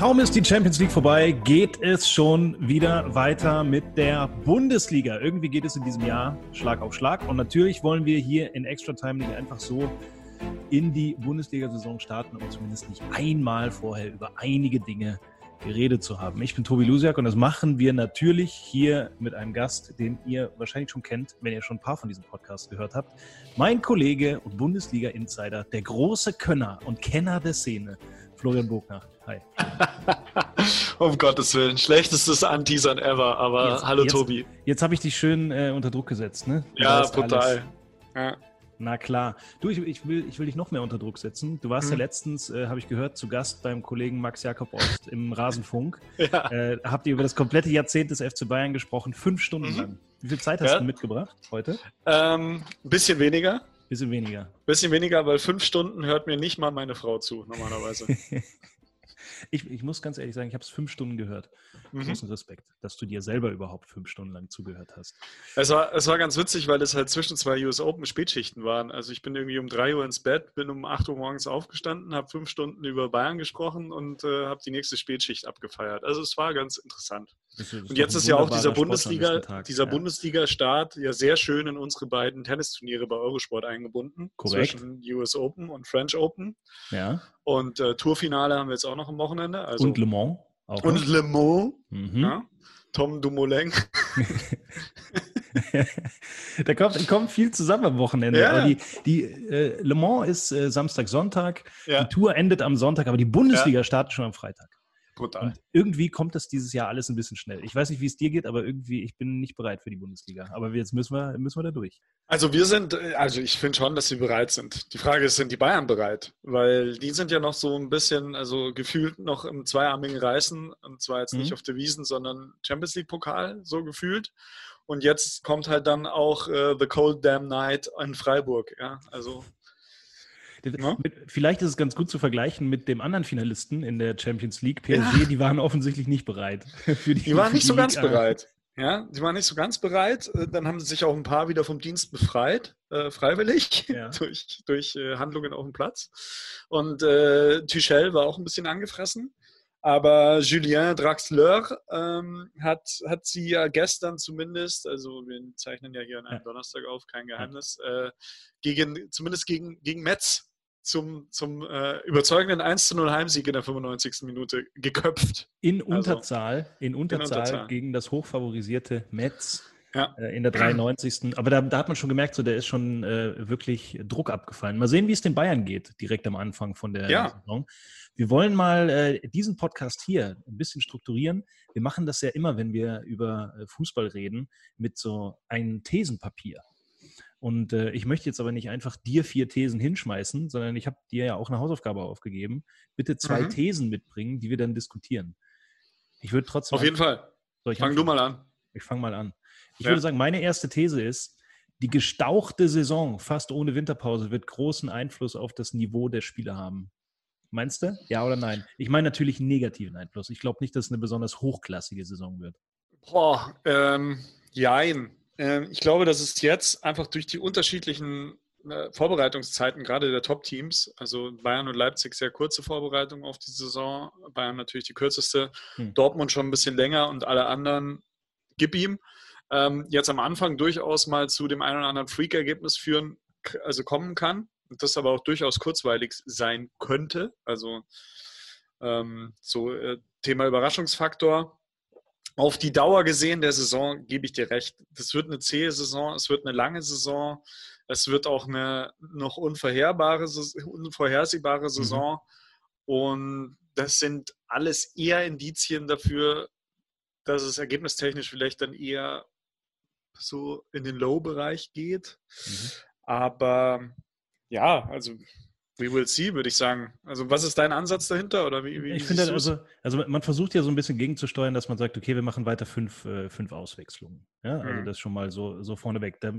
Kaum ist die Champions League vorbei, geht es schon wieder weiter mit der Bundesliga. Irgendwie geht es in diesem Jahr Schlag auf Schlag. Und natürlich wollen wir hier in Extra Time nicht einfach so in die Bundesliga-Saison starten und zumindest nicht einmal vorher über einige Dinge geredet zu haben. Ich bin Tobi Lusiak und das machen wir natürlich hier mit einem Gast, den ihr wahrscheinlich schon kennt, wenn ihr schon ein paar von diesem Podcast gehört habt. Mein Kollege und Bundesliga-Insider, der große Könner und Kenner der Szene, Florian Bogner. Hi. um Gottes Willen, schlechtestes Anteasern ever, aber Jetzt- hallo jetzt- Tobi. Jetzt habe ich dich schön äh, unter Druck gesetzt, ne? Du Ja, brutal. Ja. Na klar. Du, ich, ich, will, ich will dich noch mehr unter Druck setzen. Du warst ja Mhm. letztens, äh, habe ich gehört, zu Gast beim Kollegen Max Jakob Ost im Rasenfunk. Ja. Äh, habt ihr über das komplette Jahrzehnt des FC Bayern gesprochen, fünf Stunden Mhm. lang. Wie viel Zeit hast Ja. du mitgebracht heute? Ähm, ein bisschen weniger. Bisschen weniger. Bisschen weniger, weil fünf Stunden hört mir nicht mal meine Frau zu, normalerweise. Ich, ich muss ganz ehrlich sagen, ich habe es fünf Stunden gehört. Mhm. Großen Respekt, dass du dir selber überhaupt fünf Stunden lang zugehört hast. Es war, es war ganz witzig, weil es halt zwischen zwei US Open Spätschichten waren. Also ich bin irgendwie um drei Uhr ins Bett, bin um 8 Uhr morgens aufgestanden, habe fünf Stunden über Bayern gesprochen und äh, habe die nächste Spätschicht abgefeiert. Also es war ganz interessant. Und jetzt ist ja auch dieser Bundesliga, dieser ja. Bundesliga-Start ja sehr schön in unsere beiden Tennisturniere bei Eurosport eingebunden. Korrekt. Zwischen US Open und French Open. Ja. Und äh, Tourfinale haben wir jetzt auch noch am Wochenende. Also, Und Le Mans auch. und noch. Le Mans. Mhm. Ja? Tom Dumoulin. da kommt, kommt viel zusammen am Wochenende. Ja. Die, die äh, Le Mans ist äh, Samstag, Sonntag. Ja. Die Tour endet am Sonntag, aber die Bundesliga startet schon am Freitag. Brutal. Und irgendwie kommt das dieses Jahr alles ein bisschen schnell. Ich weiß nicht, wie es dir geht, aber irgendwie, ich bin nicht bereit für die Bundesliga. Aber jetzt müssen wir, müssen wir da durch. Also wir sind, äh, also ich finde schon, dass sie bereit sind. Die Frage ist, sind die Bayern bereit? Weil die sind ja noch so ein bisschen, also gefühlt noch im zweiarmigen Reißen. Und zwar jetzt nicht Mhm. auf der Wiesen, sondern Champions League Pokal, so gefühlt. Und jetzt kommt halt dann auch äh, The Cold Damn Night in Freiburg. Ja, also Ja. Mit, vielleicht ist es ganz gut zu vergleichen mit dem anderen Finalisten in der Champions League, PSG. Die waren offensichtlich nicht bereit. Für die, die waren nicht die so ganz Liga. bereit. Ja, die waren nicht so ganz bereit. Äh, Dann haben sie sich auch ein paar wieder vom Dienst befreit, äh, freiwillig, Ja. durch, durch äh, Handlungen auf dem Platz. Und äh, Tuchel war auch ein bisschen angefressen. Aber Julien Draxler ähm, hat, hat sie ja gestern zumindest, also wir zeichnen ja hier an einem Ja. Donnerstag auf, kein Geheimnis, äh, gegen, zumindest gegen, gegen Metz zum, zum äh, überzeugenden 1 zu 0 Heimsieg in der 95. Minute geköpft. In Also, Unterzahl, in Unterzahl, Unterzahl. gegen das hochfavorisierte Metz Ja. äh, in der 93. Aber da, da hat man schon gemerkt, so, da ist schon äh, wirklich Druck abgefallen. Mal sehen, wie es den Bayern geht, direkt am Anfang von der Ja. Saison. Wir wollen mal äh, diesen Podcast hier ein bisschen strukturieren. Wir machen das ja immer, wenn wir über äh, Fußball reden, mit so einem Thesenpapier. Und äh, ich möchte jetzt aber nicht einfach dir vier Thesen hinschmeißen, sondern ich habe dir ja auch eine Hausaufgabe aufgegeben. Bitte zwei Mhm. Thesen mitbringen, die wir dann diskutieren. Ich würde trotzdem. Auf jeden Fall. Ich Fang du mal an. Ich fange mal an. Ich Ja. würde sagen, meine erste These ist, die gestauchte Saison, fast ohne Winterpause, wird großen Einfluss auf das Niveau der Spieler haben. Meinst du? Ja oder nein? Ich meine natürlich einen negativen Einfluss. Ich glaube nicht, dass es eine besonders hochklassige Saison wird. Boah, ähm, jein. Ähm, ich glaube, dass es jetzt einfach durch die unterschiedlichen äh, Vorbereitungszeiten, gerade der Top-Teams, also Bayern und Leipzig sehr kurze Vorbereitung auf die Saison, Bayern natürlich die kürzeste, Hm. Dortmund schon ein bisschen länger und alle anderen, gib ihm, ähm, jetzt am Anfang durchaus mal zu dem einen oder anderen Freak-Ergebnis führen, also kommen kann das aber auch durchaus kurzweilig sein könnte. Also ähm, so äh, Thema Überraschungsfaktor. Auf die Dauer gesehen der Saison gebe ich dir recht. Das wird eine zähe Saison, es wird eine lange Saison, es wird auch eine noch Saison- unvorhersehbare Saison. Und das sind alles eher Indizien dafür, dass es ergebnistechnisch vielleicht dann eher so in den Low-Bereich geht. Mhm. Aber ja, also we will see, würde ich sagen. Also was ist dein Ansatz dahinter? Oder wie, wie ich finde, halt also, also man versucht ja so ein bisschen gegenzusteuern, dass man sagt, okay, wir machen weiter fünf, äh, fünf Auswechslungen. Ja, also mhm. das schon mal so, so vorneweg. Da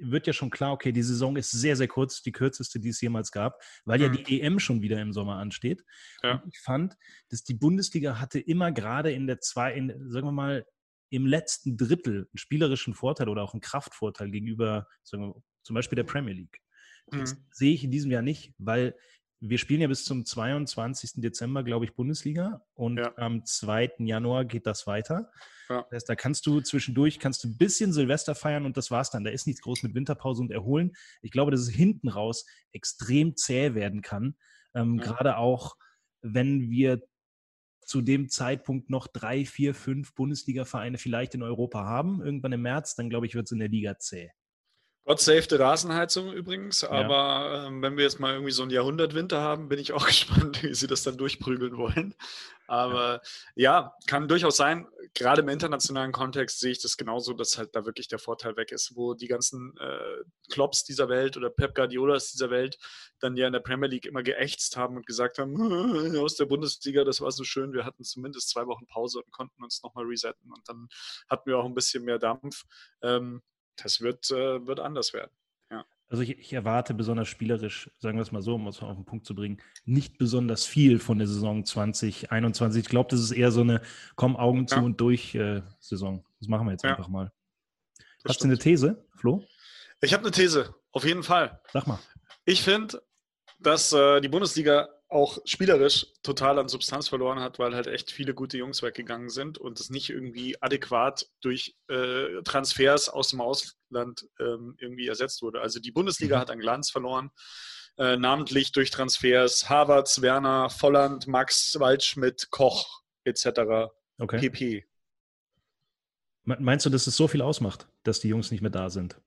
wird ja schon klar, okay, die Saison ist sehr, sehr kurz, die kürzeste, die es jemals gab, weil mhm. ja die EM schon wieder im Sommer ansteht. Ja. Ich fand, dass die Bundesliga hatte immer gerade in der zwei, in, sagen wir mal, im letzten Drittel einen spielerischen Vorteil oder auch einen Kraftvorteil gegenüber, sagen wir, zum Beispiel der Premier League. Das mhm. sehe ich in diesem Jahr nicht, weil wir spielen ja bis zum 22. Dezember, glaube ich, Bundesliga und ja. am 2. Januar geht das weiter. Ja. Das heißt, da kannst du zwischendurch kannst du ein bisschen Silvester feiern und das war's dann. Da ist nichts groß mit Winterpause und Erholen. Ich glaube, dass es hinten raus extrem zäh werden kann. Ähm, ja. Gerade auch, wenn wir zu dem Zeitpunkt noch drei, vier, fünf Bundesliga-Vereine vielleicht in Europa haben, irgendwann im März, dann glaube ich, wird es in der Liga zäh. Gott save die Rasenheizung übrigens, aber ja. ähm, wenn wir jetzt mal irgendwie so einen Jahrhundertwinter haben, bin ich auch gespannt, wie sie das dann durchprügeln wollen. Aber ja. ja, kann durchaus sein, gerade im internationalen Kontext sehe ich das genauso, dass halt da wirklich der Vorteil weg ist, wo die ganzen äh, Klops dieser Welt oder Pep Guardiolas dieser Welt dann ja in der Premier League immer geächtzt haben und gesagt haben, aus der Bundesliga, das war so schön, wir hatten zumindest zwei Wochen Pause und konnten uns nochmal resetten und dann hatten wir auch ein bisschen mehr Dampf. Ähm, das wird, äh, wird anders werden. Ja. Also ich, ich, erwarte besonders spielerisch, sagen wir es mal so, um es auf den Punkt zu bringen, nicht besonders viel von der Saison 2021. Ich glaube, das ist eher so eine Komm Augen zu ja. und durch äh, Saison. Das machen wir jetzt ja. einfach mal. Das Hast stimmt. du eine These, Flo? Ich habe eine These, auf jeden Fall. Sag mal. Ich finde, dass äh, die Bundesliga auch spielerisch total an Substanz verloren hat, weil halt echt viele gute Jungs weggegangen sind und es nicht irgendwie adäquat durch äh, Transfers aus dem Ausland ähm, irgendwie ersetzt wurde. Also die Bundesliga mhm. hat an Glanz verloren, äh, namentlich durch Transfers Havertz, Werner, Volland, Max, Waldschmidt, Koch etc. Okay. pp. Meinst du, dass es so viel ausmacht, dass die Jungs nicht mehr da sind?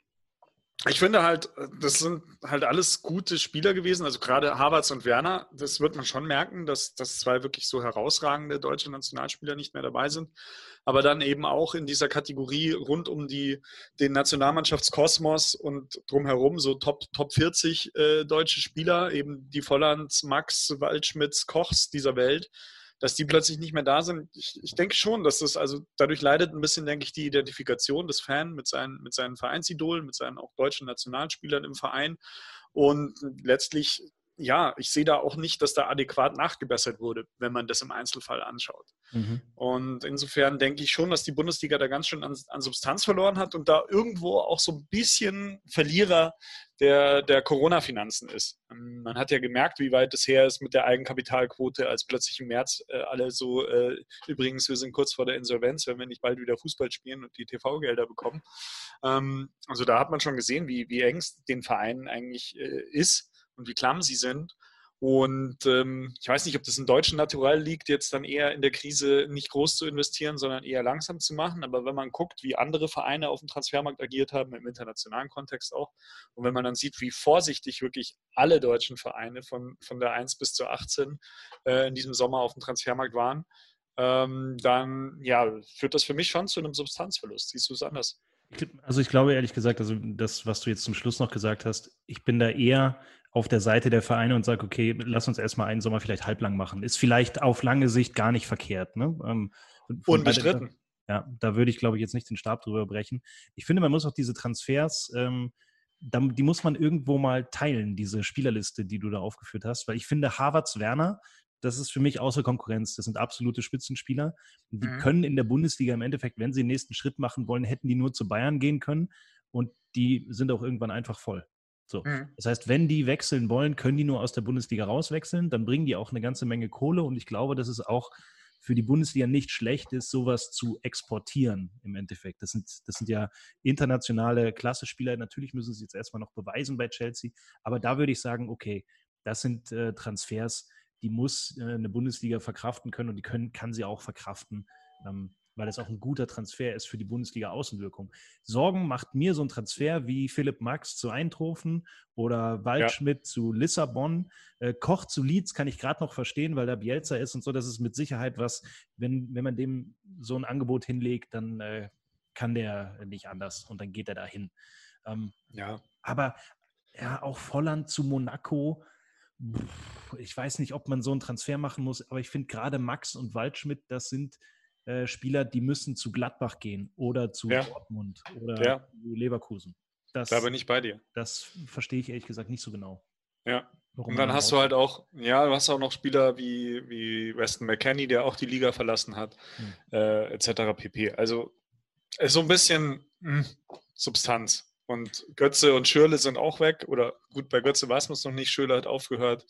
Ich finde halt, das sind halt alles gute Spieler gewesen. Also gerade Havertz und Werner, das wird man schon merken, dass, dass zwei wirklich so herausragende deutsche Nationalspieler nicht mehr dabei sind. Aber dann eben auch in dieser Kategorie rund um die, den Nationalmannschaftskosmos und drumherum so Top, Top 40 äh, deutsche Spieler, eben die Vollands, Max, Waldschmidts, Kochs dieser Welt dass die plötzlich nicht mehr da sind. Ich, ich denke schon, dass das, also dadurch leidet ein bisschen, denke ich, die Identifikation des Fans mit seinen, mit seinen Vereinsidolen, mit seinen auch deutschen Nationalspielern im Verein. Und letztlich ja, ich sehe da auch nicht, dass da adäquat nachgebessert wurde, wenn man das im Einzelfall anschaut. Mhm. Und insofern denke ich schon, dass die Bundesliga da ganz schön an, an, Substanz verloren hat und da irgendwo auch so ein bisschen Verlierer der, der Corona-Finanzen ist. Ähm, man hat ja gemerkt, wie weit es her ist mit der Eigenkapitalquote, als plötzlich im März äh, alle so, äh, übrigens, wir sind kurz vor der Insolvenz, wenn wir nicht bald wieder Fußball spielen und die TV-Gelder bekommen. Ähm, also da hat man schon gesehen, wie, wie eng es den Vereinen eigentlich äh, ist und wie klamm sie sind. Und ähm, ich weiß nicht, ob das in deutschen Natural liegt, jetzt dann eher in der Krise nicht groß zu investieren, sondern eher langsam zu machen. Aber wenn man guckt, wie andere Vereine auf dem Transfermarkt agiert haben, im internationalen Kontext auch, und wenn man dann sieht, wie vorsichtig wirklich alle deutschen Vereine von, von der 1 bis zur 18 äh, in diesem Sommer auf dem Transfermarkt waren, ähm, dann ja, führt das für mich schon zu einem Substanzverlust. Siehst du es anders? Also ich glaube ehrlich gesagt, also das, was du jetzt zum Schluss noch gesagt hast, ich bin da eher auf der Seite der Vereine und sage, okay, lass uns erstmal einen Sommer vielleicht halblang machen. Ist vielleicht auf lange Sicht gar nicht verkehrt. Ne? Ähm, Unbestritten. Ja, da würde ich, glaube ich, jetzt nicht den Stab drüber brechen. Ich finde, man muss auch diese Transfers, ähm, die muss man irgendwo mal teilen, diese Spielerliste, die du da aufgeführt hast, weil ich finde, Harvards Werner, das ist für mich außer Konkurrenz. Das sind absolute Spitzenspieler. Die mhm. können in der Bundesliga im Endeffekt, wenn sie den nächsten Schritt machen wollen, hätten die nur zu Bayern gehen können und die sind auch irgendwann einfach voll. So. Mhm. Das heißt, wenn die wechseln wollen, können die nur aus der Bundesliga rauswechseln, dann bringen die auch eine ganze Menge Kohle und ich glaube, dass es auch für die Bundesliga nicht schlecht ist, sowas zu exportieren im Endeffekt. Das sind, das sind ja internationale Klasse-Spieler. Natürlich müssen sie jetzt erstmal noch beweisen bei Chelsea, aber da würde ich sagen, okay, das sind äh, Transfers, die muss äh, eine Bundesliga verkraften können und die können, kann sie auch verkraften. Ähm, weil das auch ein guter Transfer ist für die Bundesliga-Außenwirkung. Sorgen macht mir so ein Transfer wie Philipp Max zu Eindhoven oder Waldschmidt ja. zu Lissabon. Äh, Koch zu Leeds kann ich gerade noch verstehen, weil da Bielsa ist und so. Das ist mit Sicherheit was, wenn, wenn man dem so ein Angebot hinlegt, dann äh, kann der nicht anders und dann geht er dahin. Ähm, ja. Aber Ja, auch Volland zu Monaco. Ich weiß nicht, ob man so einen Transfer machen muss, aber ich finde gerade Max und Waldschmidt, das sind äh, Spieler, die müssen zu Gladbach gehen oder zu ja. Dortmund oder ja. Leverkusen. Das, da bin ich bei dir. Das verstehe ich ehrlich gesagt nicht so genau. Ja. Warum und dann hast du halt auch, ja, du hast auch noch Spieler wie, wie Weston McKenney, der auch die Liga verlassen hat, hm. äh, etc. pp. Also ist so ein bisschen mh, hm, Substanz. Und Götze und Schürle sind auch weg. Oder gut, bei Götze weiß man es noch nicht. Schürle hat aufgehört.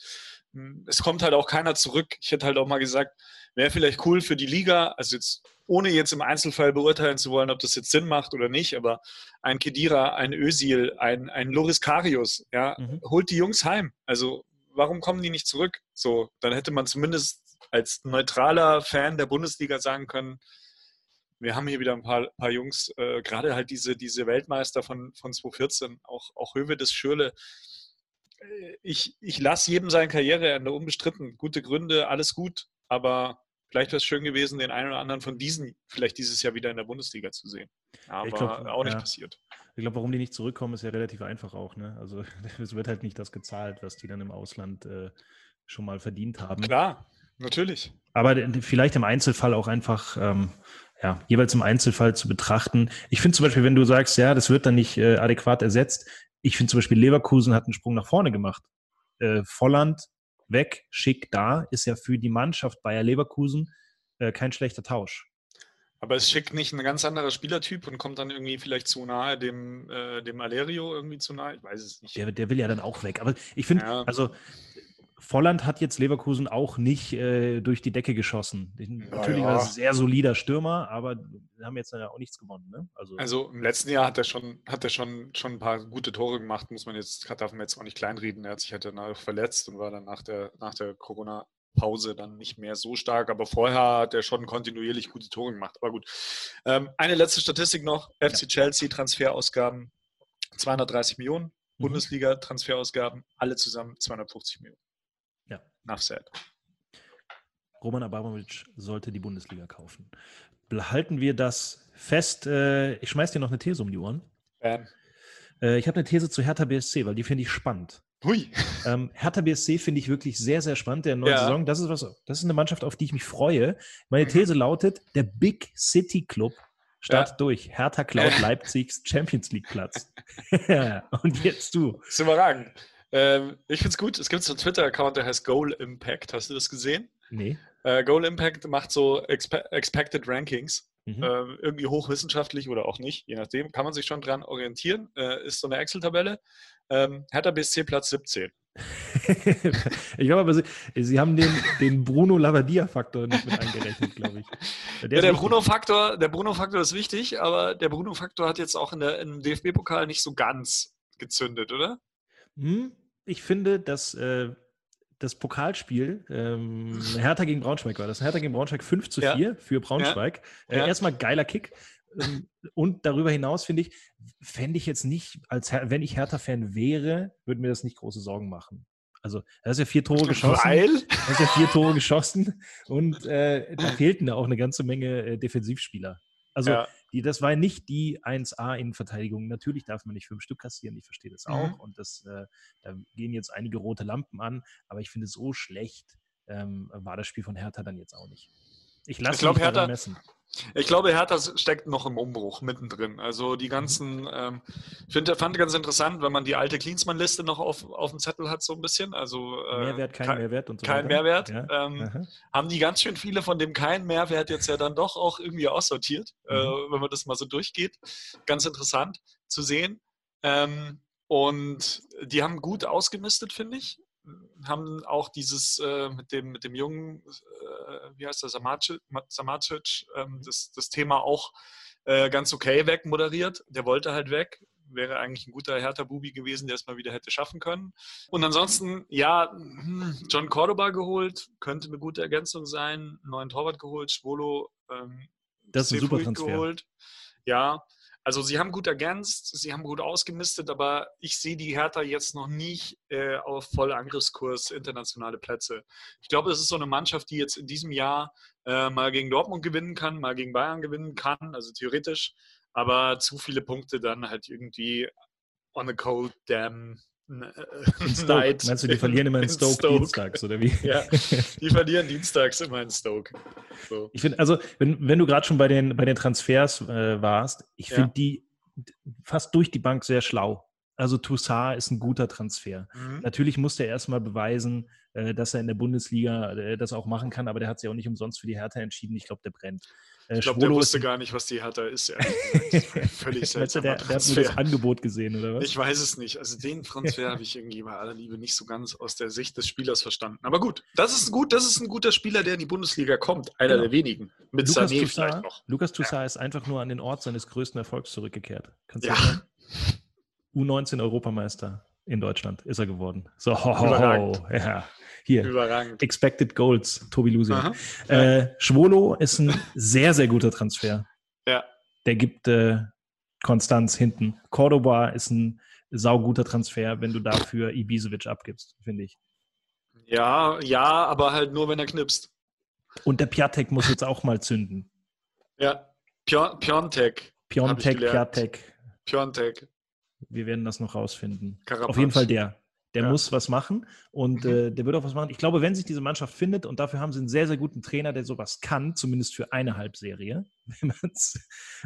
Hm, es kommt halt auch keiner zurück. Ich hätte halt auch mal gesagt, wäre vielleicht cool für die Liga, also jetzt ohne jetzt im Einzelfall beurteilen zu wollen, ob das jetzt Sinn macht oder nicht, aber ein Kedira, ein Ösil, ein, ein Loris Karius, ja, mhm. holt die Jungs heim. Also warum kommen die nicht zurück? So, dann hätte man zumindest als neutraler Fan der Bundesliga sagen können, wir haben hier wieder ein paar, paar Jungs, äh, gerade halt diese, diese Weltmeister von, von 2014, auch, auch Höwe des Schürle. Ich, ich lasse jedem seine Karriereende unbestritten. Gute Gründe, alles gut, aber vielleicht wäre es schön gewesen, den einen oder anderen von diesen vielleicht dieses Jahr wieder in der Bundesliga zu sehen. Aber glaub, auch nicht ja. passiert. Ich glaube, warum die nicht zurückkommen, ist ja relativ einfach auch. Ne? Also es wird halt nicht das gezahlt, was die dann im Ausland äh, schon mal verdient haben. Klar, natürlich. Aber vielleicht im Einzelfall auch einfach ähm, ja, jeweils im Einzelfall zu betrachten. Ich finde zum Beispiel, wenn du sagst, ja, das wird dann nicht äh, adäquat ersetzt, ich finde zum Beispiel Leverkusen hat einen Sprung nach vorne gemacht. Äh, Volland weg, schick da, ist ja für die Mannschaft Bayer Leverkusen äh, kein schlechter Tausch. Aber es schickt nicht ein ganz anderer Spielertyp und kommt dann irgendwie vielleicht zu nahe dem, äh, dem Alerio irgendwie zu nahe. Ich weiß es nicht. Der, der will ja dann auch weg. Aber ich finde, ja. also Volland hat jetzt Leverkusen auch nicht äh, durch die Decke geschossen. Natürlich ja. war es ein sehr solider Stürmer, aber haben jetzt ja auch nichts gewonnen. Ne? Also, also, im letzten Jahr hat er schon, hat er schon, schon ein paar gute Tore gemacht, muss man jetzt, darf man jetzt auch nicht kleinreden. Er hat sich halt danach verletzt und war dann nach der, nach der Corona- Pause dann nicht mehr so stark, aber vorher hat er schon kontinuierlich gute Tore gemacht. Aber gut. Ähm, eine letzte Statistik noch: FC ja. Chelsea Transferausgaben 230 Millionen, mhm. Bundesliga Transferausgaben alle zusammen 250 Millionen. Enough said. Roman Abramovic sollte die Bundesliga kaufen. Behalten wir das fest. Äh, ich schmeiß dir noch eine These um die Ohren. Ähm. ich habe eine These zu Hertha BSC, weil die finde ich spannend. Hui. Ähm, Hertha BSC finde ich wirklich sehr, sehr spannend. Der neue ja. Saison, das ist was, das ist eine Mannschaft, auf die ich mich freue. Meine mhm. These lautet: Der Big City Club startet ja. durch. Hertha klaut Leipzigs Champions League Platz. Und jetzt du. Das ist überragend. Ähm, ich finde es gut. Es gibt so einen Twitter-Account, der heißt Goal Impact. Hast du das gesehen? Nee. Äh, Goal Impact macht so Expe Expected Rankings. Mhm. Ähm, irgendwie hochwissenschaftlich oder auch nicht, je nachdem. Kann man sich schon dran orientieren. Äh, ist so eine Excel-Tabelle. Ähm, Hertha BSC Platz 17. ich glaube aber, sie, sie, haben den, den Bruno Lavadia-Faktor nicht mit eingerechnet, glaube ich. Der, ja, der Bruno-Faktor Bruno ist wichtig, aber der Bruno-Faktor hat jetzt auch in der, im DFB-Pokal nicht so ganz gezündet, oder? Hm, ich finde, dass äh, das Pokalspiel, ähm, Hertha gegen Braunschweig war das. Hertha gegen Braunschweig 5 zu 4 ja. für Braunschweig. Ja. Äh, erstmal geiler Kick. Ähm, und darüber hinaus finde ich, fände ich jetzt nicht, als wenn ich Hertha-Fan wäre, würde mir das nicht große Sorgen machen. Also, er ist ja vier Tore geschossen. Weil? Er ist ja vier Tore geschossen und äh, da fehlten da auch eine ganze Menge äh, Defensivspieler. Also, ja. Die, das war nicht die 1A-Innenverteidigung. Natürlich darf man nicht fünf Stück kassieren, ich verstehe das auch. Mhm. Und das, äh, da gehen jetzt einige rote Lampen an, aber ich finde, so schlecht ähm, war das Spiel von Hertha dann jetzt auch nicht. Ich lasse mich Hertha, messen. Ich glaube, Hertha steckt noch im Umbruch mittendrin. Also die mhm. ganzen, ähm, ich find, fand ganz interessant, wenn man die alte Klinsmann-Liste noch auf, auf dem Zettel hat, so ein bisschen. Also äh, Mehrwert, kein, kein, Mehrwert und so Kein weiter. Mehrwert. Ja. Ähm, haben die ganz schön viele von dem kein Mehrwert jetzt ja dann doch auch irgendwie aussortiert, äh, mhm. äh, wenn man das mal so durchgeht. Ganz interessant zu sehen. Ähm, und die haben gut ausgemistet, finde ich haben auch dieses äh, mit, dem, mit dem jungen, äh, wie heißt der, Samacic, Samacic ähm, das, das Thema auch äh, ganz okay wegmoderiert. Der wollte halt weg. Wäre eigentlich ein guter Hertha-Bubi gewesen, der es mal wieder hätte schaffen können. Und ansonsten, ja, hm, John Cordoba geholt, könnte eine gute Ergänzung sein. Neuen Torwart geholt, Schwolo. Ähm, das ist ein super Transfer. Geholt. Ja, also sie haben gut ergänzt, sie haben gut ausgemistet, aber ich sehe die Hertha jetzt noch nicht äh, auf voll Angriffskurs internationale Plätze. Ich glaube, es ist so eine Mannschaft, die jetzt in diesem Jahr äh, mal gegen Dortmund gewinnen kann, mal gegen Bayern gewinnen kann, also theoretisch, aber zu viele Punkte dann halt irgendwie on a cold damn in Stoke. Meinst du, die verlieren immer in, in Stoke, Stoke, dienstags, oder wie? Ja, die verlieren dienstags immer in Stoke. So. Ich finde, also, wenn, wenn du gerade schon bei den, bei den Transfers äh, warst, ich finde ja. die fast durch die Bank sehr schlau. Also Toussaint ist ein guter Transfer. Mhm. Natürlich muss er erstmal beweisen, äh, dass er in der Bundesliga äh, das auch machen kann, aber der hat sich auch nicht umsonst für die Hertha entschieden. Ich glaube, der brennt. Äh, ich glaube, der wusste gar nicht, was die Hertha ist. Völlig seltsam. Der, der hat nur das Angebot gesehen, oder was? Ich weiß es nicht. Also den Transfer habe ich irgendwie bei aller Liebe nicht so ganz aus der Sicht des Spielers verstanden. Aber gut, das ist gut, das ist ein guter Spieler, der in die Bundesliga kommt. Einer genau. der wenigen. Mit Lukas Sané Toussaint, vielleicht noch. Lukas Toussaint ja. ist einfach nur an den Ort seines größten Erfolgs zurückgekehrt. Kannst ja. sagen? U19-Europameister in Deutschland ist er geworden. So, ho, ho, ho. ja. Hier, Überragend. Expected Goals, Tobi Lusi. Äh, Schwolo ist ein sehr, sehr guter Transfer. Ja. Der gibt äh, Konstanz hinten. Cordoba ist ein sauguter Transfer, wenn du dafür Ibisevic abgibst, finde ich. Ja, ja, aber halt nur, wenn er knipst. Und der Piatek muss jetzt auch mal zünden. Ja, Piontek. Piontek, Piatek. Piontek. Wir werden das noch rausfinden. Karapaz. Auf jeden Fall der. Der ja. muss was machen und mhm. äh, der wird auch was machen. Ich glaube, wenn sich diese Mannschaft findet, und dafür haben sie einen sehr, sehr guten Trainer, der sowas kann, zumindest für eine Halbserie, wenn,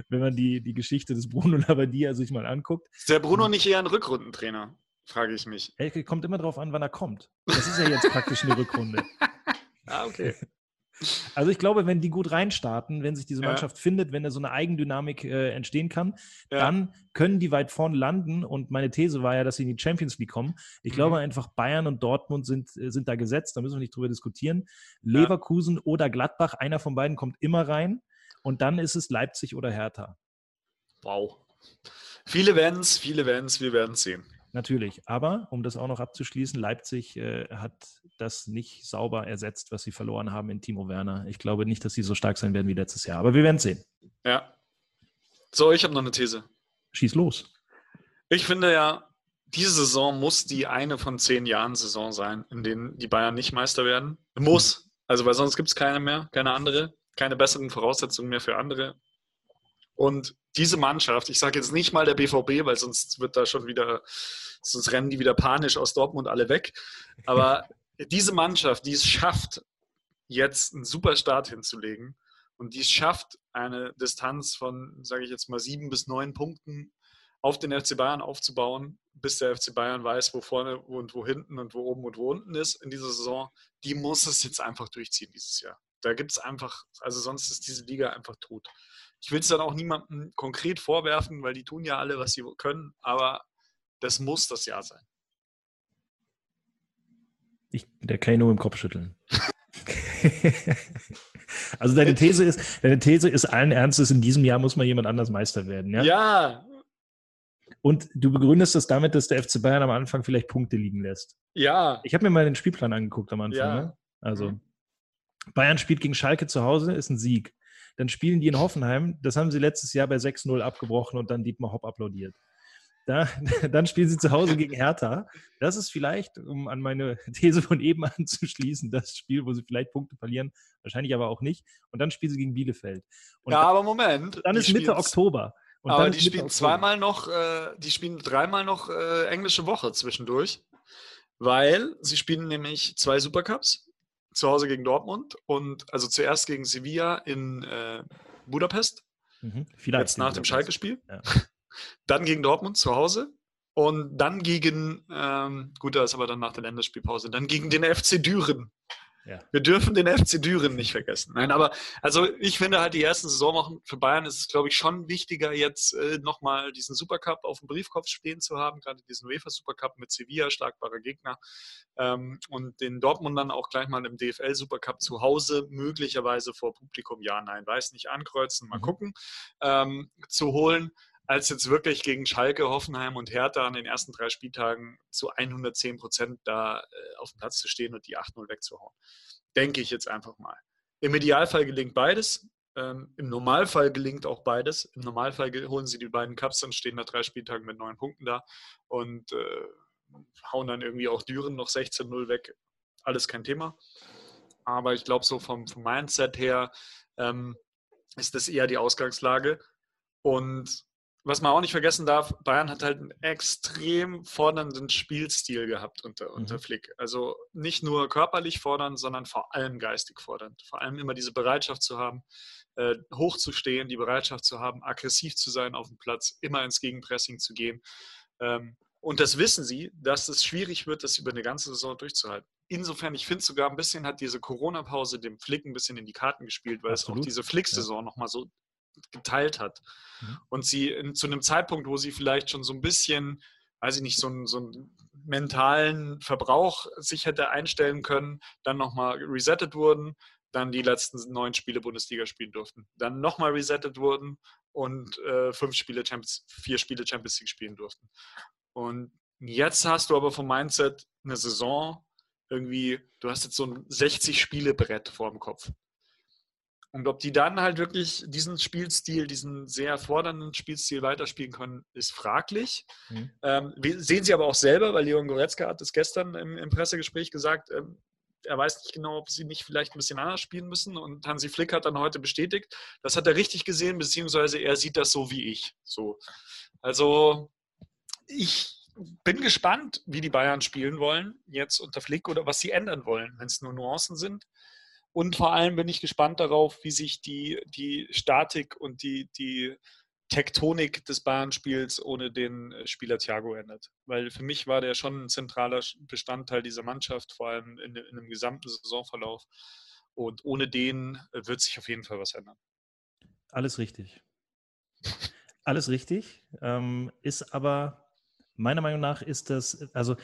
wenn man die, die Geschichte des Bruno Labbadia sich mal anguckt. Ist der Bruno nicht eher ein Rückrundentrainer, frage ich mich. Er kommt immer darauf an, wann er kommt. Das ist ja jetzt praktisch eine Rückrunde. ah, okay. Also ich glaube, wenn die gut reinstarten, wenn sich diese Mannschaft ja. findet, wenn da so eine Eigendynamik äh, entstehen kann, ja. dann können die weit vorn landen. Und meine These war ja, dass sie in die Champions League kommen. Ich mhm. glaube einfach, Bayern und Dortmund sind, äh, sind da gesetzt, da müssen wir nicht drüber diskutieren. Leverkusen ja. oder Gladbach, einer von beiden kommt immer rein. Und dann ist es Leipzig oder Hertha. Wow. Viele werden es, viele werden es, wir werden es sehen. Natürlich. Aber um das auch noch abzuschließen, Leipzig äh, hat das nicht sauber ersetzt, was sie verloren haben in Timo Werner. Ich glaube nicht, dass sie so stark sein werden wie letztes Jahr. Aber wir werden sehen. Ja. So, ich habe noch eine These. Schieß los. Ich finde ja, diese Saison muss die eine von zehn Jahren Saison sein, in denen die Bayern nicht Meister werden. Muss. Also, weil sonst gibt es keine mehr, keine andere, keine besseren Voraussetzungen mehr für andere. Und diese Mannschaft, ich sage jetzt nicht mal der BVB, weil sonst wird da schon wieder, sonst rennen die wieder panisch aus Dortmund alle weg. Aber diese Mannschaft, die es schafft, jetzt einen super Start hinzulegen und die es schafft, eine Distanz von, sage ich jetzt mal, sieben bis neun Punkten auf den FC Bayern aufzubauen, bis der FC Bayern weiß, wo vorne und wo hinten und wo oben und wo unten ist in dieser Saison, die muss es jetzt einfach durchziehen dieses Jahr. Da gibt es einfach, also sonst ist diese Liga einfach tot. Ich will es dann auch niemandem konkret vorwerfen, weil die tun ja alle, was sie können, aber das muss das Jahr sein. Ich, der kann ich nur im Kopf schütteln. also deine These ist, deine These ist allen Ernstes, in diesem Jahr muss mal jemand anders Meister werden, ja? Ja. Und du begründest das damit, dass der FC Bayern am Anfang vielleicht Punkte liegen lässt. Ja. Ich habe mir mal den Spielplan angeguckt am Anfang. Ja. Ne? Also mhm. Bayern spielt gegen Schalke zu Hause, ist ein Sieg. Dann spielen die in Hoffenheim. Das haben sie letztes Jahr bei 6-0 abgebrochen und dann Dietmar Hopp applaudiert. Da, dann spielen sie zu Hause gegen Hertha. Das ist vielleicht, um an meine These von eben anzuschließen, das Spiel, wo sie vielleicht Punkte verlieren, wahrscheinlich aber auch nicht. Und dann spielen sie gegen Bielefeld. Und ja, aber Moment. Dann ist Mitte Oktober. Und aber die spielen Oktober. zweimal noch, äh, die spielen dreimal noch äh, englische Woche zwischendurch, weil sie spielen nämlich zwei Supercups zu Hause gegen Dortmund und also zuerst gegen Sevilla in äh, Budapest. Mhm. Jetzt nach dem Schalke-Spiel. Ja. Dann gegen Dortmund zu Hause und dann gegen, ähm, gut, da ist aber dann nach der Länderspielpause, dann gegen den FC Düren. Ja. Wir dürfen den FC Düren nicht vergessen. Nein, aber also ich finde halt die ersten Saisonwochen für Bayern ist es, glaube ich, schon wichtiger, jetzt äh, nochmal diesen Supercup auf dem Briefkopf stehen zu haben, gerade diesen UEFA Supercup mit Sevilla, schlagbarer Gegner, ähm, und den Dortmundern auch gleich mal im DFL Supercup zu Hause, möglicherweise vor Publikum, ja, nein, weiß nicht, ankreuzen, mal mhm. gucken, ähm, zu holen als jetzt wirklich gegen Schalke, Hoffenheim und Hertha an den ersten drei Spieltagen zu 110 Prozent da äh, auf dem Platz zu stehen und die 8-0 wegzuhauen. Denke ich jetzt einfach mal. Im Idealfall gelingt beides. Ähm, Im Normalfall gelingt auch beides. Im Normalfall holen sie die beiden Cups und stehen nach drei Spieltagen mit neun Punkten da und äh, hauen dann irgendwie auch Düren noch 16-0 weg. Alles kein Thema. Aber ich glaube, so vom, vom, Mindset her ähm, ist das eher die Ausgangslage. Und was man auch nicht vergessen darf, Bayern hat halt einen extrem fordernden Spielstil gehabt unter, mhm. unter Flick. Also nicht nur körperlich fordernd, sondern vor allem geistig fordernd. Vor allem immer diese Bereitschaft zu haben, äh, hochzustehen, die Bereitschaft zu haben, aggressiv zu sein auf dem Platz, immer ins Gegenpressing zu gehen. Ähm, und das wissen sie, dass es schwierig wird, das über eine ganze Saison durchzuhalten. Insofern, ich finde sogar ein bisschen hat diese Corona-Pause dem Flick ein bisschen in die Karten gespielt, weil Absolut. es auch diese Flick-Saison ja. nochmal so geteilt hat. Mhm. Und sie in, zu einem Zeitpunkt, wo sie vielleicht schon so ein bisschen, weiß ich nicht, so einen, so einen mentalen Verbrauch sich hätte einstellen können, dann nochmal resettet wurden, dann die letzten neun Spiele Bundesliga spielen durften, dann nochmal resettet wurden und äh, fünf Spiele Champions, vier Spiele Champions League spielen durften. Und jetzt hast du aber vom Mindset eine Saison, irgendwie, du hast jetzt so ein 60-Spiele-Brett vor dem Kopf. Und ob die dann halt wirklich diesen Spielstil, diesen sehr fordernden Spielstil weiterspielen können, ist fraglich. Mhm. Ähm, sehen sie aber auch selber, weil Leon Goretzka hat es gestern im, im Pressegespräch gesagt, ähm, er weiß nicht genau, ob sie nicht vielleicht ein bisschen anders spielen müssen. Und Hansi Flick hat dann heute bestätigt, das hat er richtig gesehen, beziehungsweise er sieht das so wie ich. So. Also ich bin gespannt, wie die Bayern spielen wollen, jetzt unter Flick oder was sie ändern wollen, wenn es nur Nuancen sind. Und vor allem bin ich gespannt darauf, wie sich die, die Statik und die, die Tektonik des Bayern-Spiels ohne den äh, Spieler Thiago ändert. Weil für mich war der schon ein zentraler Bestandteil dieser Mannschaft, vor allem in, in einem gesamten Saisonverlauf. Und ohne den äh, wird sich auf jeden Fall was ändern. Alles richtig. Alles richtig. Ähm, ist aber, meiner Meinung nach, ist das, also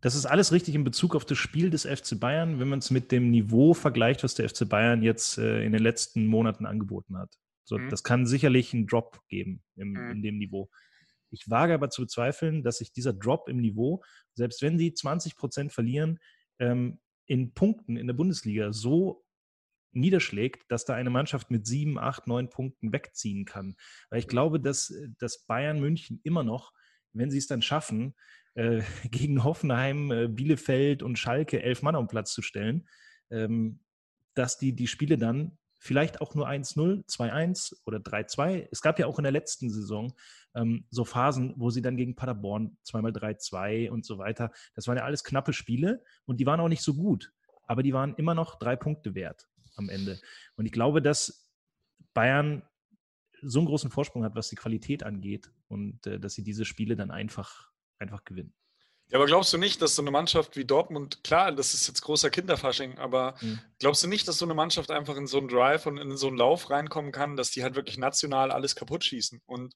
das ist alles richtig in Bezug auf das Spiel des FC Bayern, wenn man es mit dem Niveau vergleicht, was der FC Bayern jetzt äh, in den letzten Monaten angeboten hat. So, mhm. Das kann sicherlich einen Drop geben im, mhm. in dem Niveau. Ich wage aber zu bezweifeln, dass sich dieser Drop im Niveau, selbst wenn sie 20 Prozent verlieren, ähm, in Punkten in der Bundesliga so niederschlägt, dass da eine Mannschaft mit sieben, acht, neun Punkten wegziehen kann. Weil ich glaube, dass, dass Bayern München immer noch, wenn sie es dann schaffen, äh, gegen Hoffenheim, äh, Bielefeld und Schalke elf Mann auf den Platz zu stellen, ähm, dass die die Spiele dann vielleicht auch nur 1-0, 2-1 oder 3-2. Es gab ja auch in der letzten Saison ähm, so Phasen, wo sie dann gegen Paderborn zweimal 3-2 und so weiter. Das waren ja alles knappe Spiele und die waren auch nicht so gut, aber die waren immer noch drei Punkte wert am Ende. Und ich glaube, dass Bayern so einen großen Vorsprung hat, was die Qualität angeht und äh, dass sie diese Spiele dann einfach einfach gewinnen. Ja, aber glaubst du nicht, dass so eine Mannschaft wie Dortmund, klar, das ist jetzt großer Kinderfasching, aber mhm. glaubst du nicht, dass so eine Mannschaft einfach in so einen Drive und in so einen Lauf reinkommen kann, dass die halt wirklich national alles kaputt schießen? Und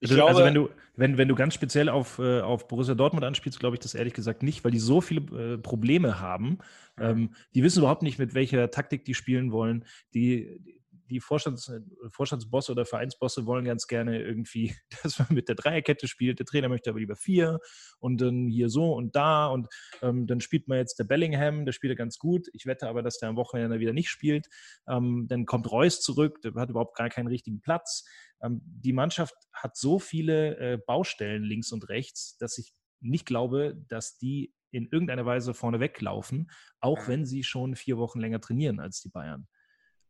ich also, glaube, also wenn du, wenn, wenn du ganz speziell auf, äh, auf Borussia Dortmund anspielst, glaube ich das ehrlich gesagt nicht, weil die so viele äh, Probleme haben. Ähm, die wissen überhaupt nicht, mit welcher Taktik die spielen wollen. Die, die Vorstands, Vorstandsbosse oder Vereinsbosse wollen ganz gerne irgendwie, dass man mit der Dreierkette spielt. Der Trainer möchte aber lieber vier und dann hier so und da und ähm, dann spielt man jetzt der Bellingham, der spielt ganz gut. Ich wette aber, dass der am Wochenende wieder nicht spielt. Ähm, dann kommt Reus zurück, der hat überhaupt gar keinen richtigen Platz. Ähm, die Mannschaft hat so viele äh, Baustellen links und rechts, dass ich nicht glaube, dass die in irgendeiner Weise vorne weglaufen, auch wenn sie schon vier Wochen länger trainieren als die Bayern.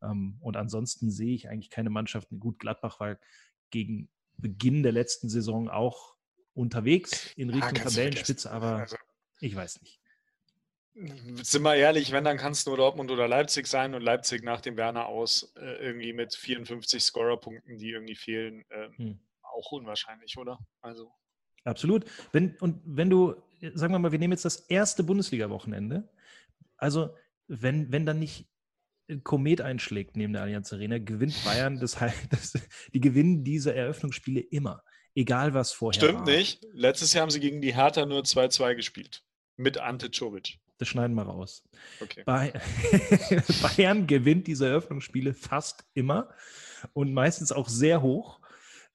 Ähm, und ansonsten sehe ich eigentlich keine Mannschaft. Gut, Gladbach war gegen Beginn der letzten Saison auch unterwegs in Richtung ja, Tabellenspitze, aber also, ich weiß nicht. Sind wir ehrlich, wenn, dann kann es nur Dortmund oder Leipzig sein und Leipzig nach dem Werner aus äh, irgendwie mit 54 Scorerpunkten, die irgendwie fehlen, äh, hm. auch unwahrscheinlich, oder? Also. Absolut. Wenn, und wenn du, sagen wir mal, wir nehmen jetzt das erste Bundesliga-Wochenende, also wenn, wenn dann nicht Komet einschlägt neben der Allianz Arena, gewinnt Bayern. Das heißt, das, die gewinnen diese Eröffnungsspiele immer, egal was vorher Stimmt war. nicht. Letztes Jahr haben sie gegen die Hertha nur 2-2 gespielt. Mit Ante Czovic. Das schneiden wir raus. Okay. Bayern gewinnt diese Eröffnungsspiele fast immer und meistens auch sehr hoch.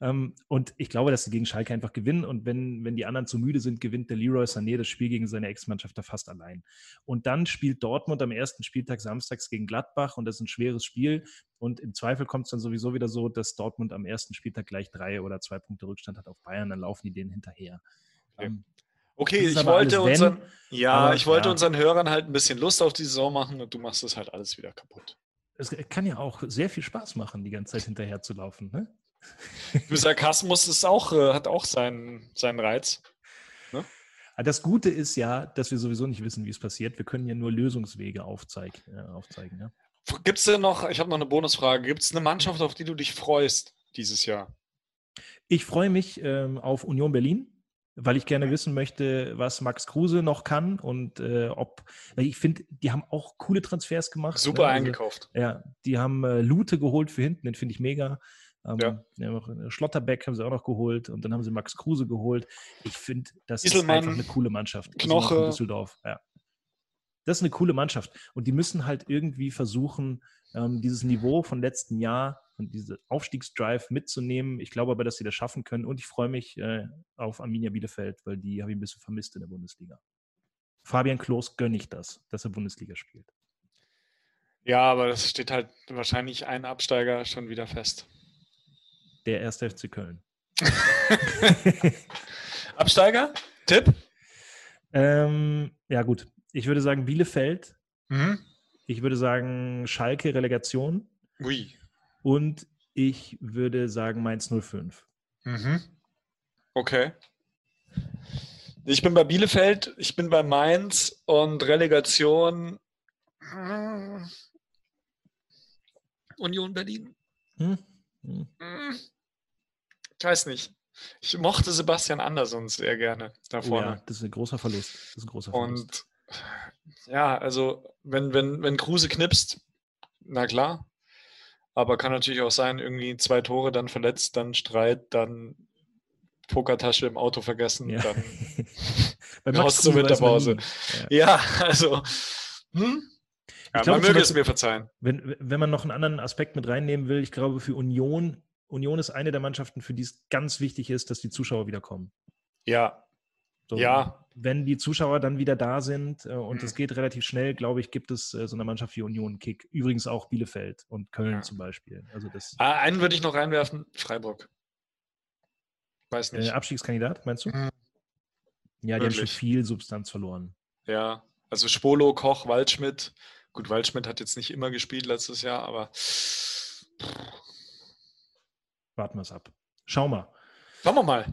Ähm, und ich glaube, dass sie gegen Schalke einfach gewinnen. Und wenn, wenn die anderen zu müde sind, gewinnt der Leroy Sané das Spiel gegen seine Ex-Mannschaft da fast allein. Und dann spielt Dortmund am ersten Spieltag samstags gegen Gladbach und das ist ein schweres Spiel. Und im Zweifel kommt es dann sowieso wieder so, dass Dortmund am ersten Spieltag gleich drei oder zwei Punkte Rückstand hat auf Bayern. Dann laufen die denen hinterher. Okay. Ähm, Okay, ich wollte, unseren, wenn, ja, aber, ich wollte ja. unseren Hörern halt ein bisschen Lust auf die Saison machen und du machst das halt alles wieder kaputt. Es kann ja auch sehr viel Spaß machen, die ganze Zeit hinterher zu laufen. Ne? Sarkasmus ist auch, äh, hat auch seinen, seinen Reiz. Ne? Das Gute ist ja, dass wir sowieso nicht wissen, wie es passiert. Wir können ja nur Lösungswege aufzeig, äh, aufzeigen. Ja? Gibt es denn noch, ich habe noch eine Bonusfrage, gibt es eine Mannschaft, auf die du dich freust dieses Jahr? Ich freue mich ähm, auf Union Berlin weil ich gerne wissen möchte, was Max Kruse noch kann und äh, ob, weil ich finde, die haben auch coole Transfers gemacht. Super ne? also, eingekauft. Ja, die haben äh, Lute geholt für hinten, den finde ich mega. Ähm, ja. ja Schlotterbeck haben sie auch noch geholt und dann haben sie Max Kruse geholt. Ich finde, das Isselmann, ist einfach eine coole Mannschaft. Knoche. Düsseldorf, ja. Das ist eine coole Mannschaft. Und die müssen halt irgendwie versuchen, ähm, dieses Niveau von letzten Jahr und diese Aufstiegsdrive mitzunehmen. Ich glaube aber, dass sie das schaffen können und ich freue mich äh, auf Arminia Bielefeld, weil die habe ich ein bisschen vermisst in der Bundesliga. Fabian Klos gönne ich das, dass er Bundesliga spielt. Ja, aber das steht halt wahrscheinlich ein Absteiger schon wieder fest. Der erste FC Köln. Absteiger? Tipp? Ähm, ja, gut. Ich würde sagen Bielefeld. Mhm. Ich würde sagen Schalke Relegation. Ui. Und ich würde sagen Mainz 05. Mhm. Okay. Ich bin bei Bielefeld, ich bin bei Mainz und Relegation hm. Union Berlin. Hm. Hm. Ich weiß nicht. Ich mochte Sebastian Andersson sehr gerne da vorne. Oh ja, das ist ein großer Verlust. Das ist ein großer Verlust. Und ja, also wenn, wenn, wenn Kruse knipst, na klar, aber kann natürlich auch sein, irgendwie zwei Tore, dann verletzt, dann Streit, dann Pokertasche im Auto vergessen, ja. dann raus zur Winterpause. Ja. ja. also hm? ja, glaub, man möge es mir verzeihen. Wenn, wenn man noch einen anderen Aspekt mit reinnehmen will, ich glaube, für Union, Union ist eine der Mannschaften, für die es ganz wichtig ist, dass die Zuschauer wiederkommen. Ja, so, ja. Wenn die Zuschauer dann wieder da sind äh, und es mhm. geht relativ schnell, glaube ich, gibt es äh, so eine Mannschaft wie Union Kick. Übrigens auch Bielefeld und Köln ja. zum Beispiel. Also das, ah, einen würde ich noch reinwerfen: Freiburg. Weiß nicht. Äh, Abstiegskandidat, meinst du? Mhm. Ja, die Wirklich? haben schon viel Substanz verloren. Ja, also Spolo, Koch, Waldschmidt. Gut, Waldschmidt hat jetzt nicht immer gespielt letztes Jahr, aber. Warten wir es ab. Schau mal. Schauen wir mal.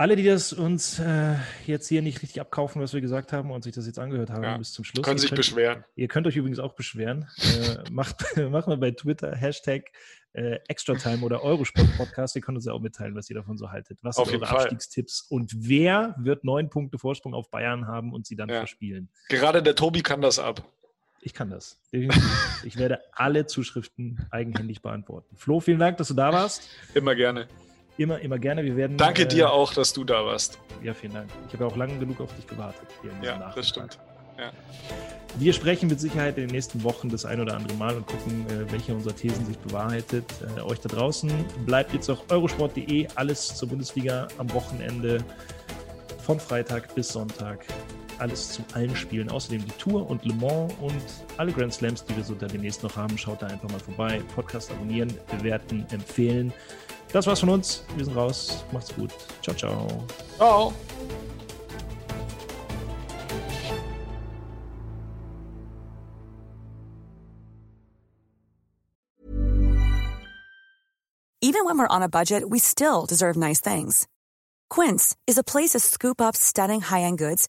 Alle, die das uns äh, jetzt hier nicht richtig abkaufen, was wir gesagt haben und sich das jetzt angehört haben ja, bis zum Schluss. Können sich könnt, beschweren. Ihr könnt euch übrigens auch beschweren. äh, macht, macht mal bei Twitter Hashtag äh, Extratime oder Eurosport Podcast. Ihr könnt uns ja auch mitteilen, was ihr davon so haltet. Was auf sind eure Abstiegstipps und wer wird neun Punkte Vorsprung auf Bayern haben und sie dann ja. verspielen? Gerade der Tobi kann das ab. Ich kann das. ich werde alle Zuschriften eigenhändig beantworten. Flo, vielen Dank, dass du da warst. Immer gerne. Immer, immer gerne. Wir werden. Danke äh, dir auch, dass du da warst. Ja, vielen Dank. Ich habe ja auch lange genug auf dich gewartet. ja, das stimmt. Ja. Wir sprechen mit Sicherheit in den nächsten Wochen das ein oder andere Mal und gucken, äh, welche unserer Thesen sich bewahrheitet. Äh, euch da draußen bleibt jetzt auf eurosport.de alles zur Bundesliga am Wochenende von Freitag bis Sonntag. Alles zu allen Spielen. Außerdem die Tour und Le Mans und alle Grand Slams, die wir so dann demnächst noch haben. Schaut da einfach mal vorbei. Podcast abonnieren, bewerten, empfehlen. Das war's von uns. Wir sind raus. Macht's gut. Ciao, ciao. Ciao. Even when we're on a budget, we still deserve nice things. Quince is a place to scoop up stunning high-end goods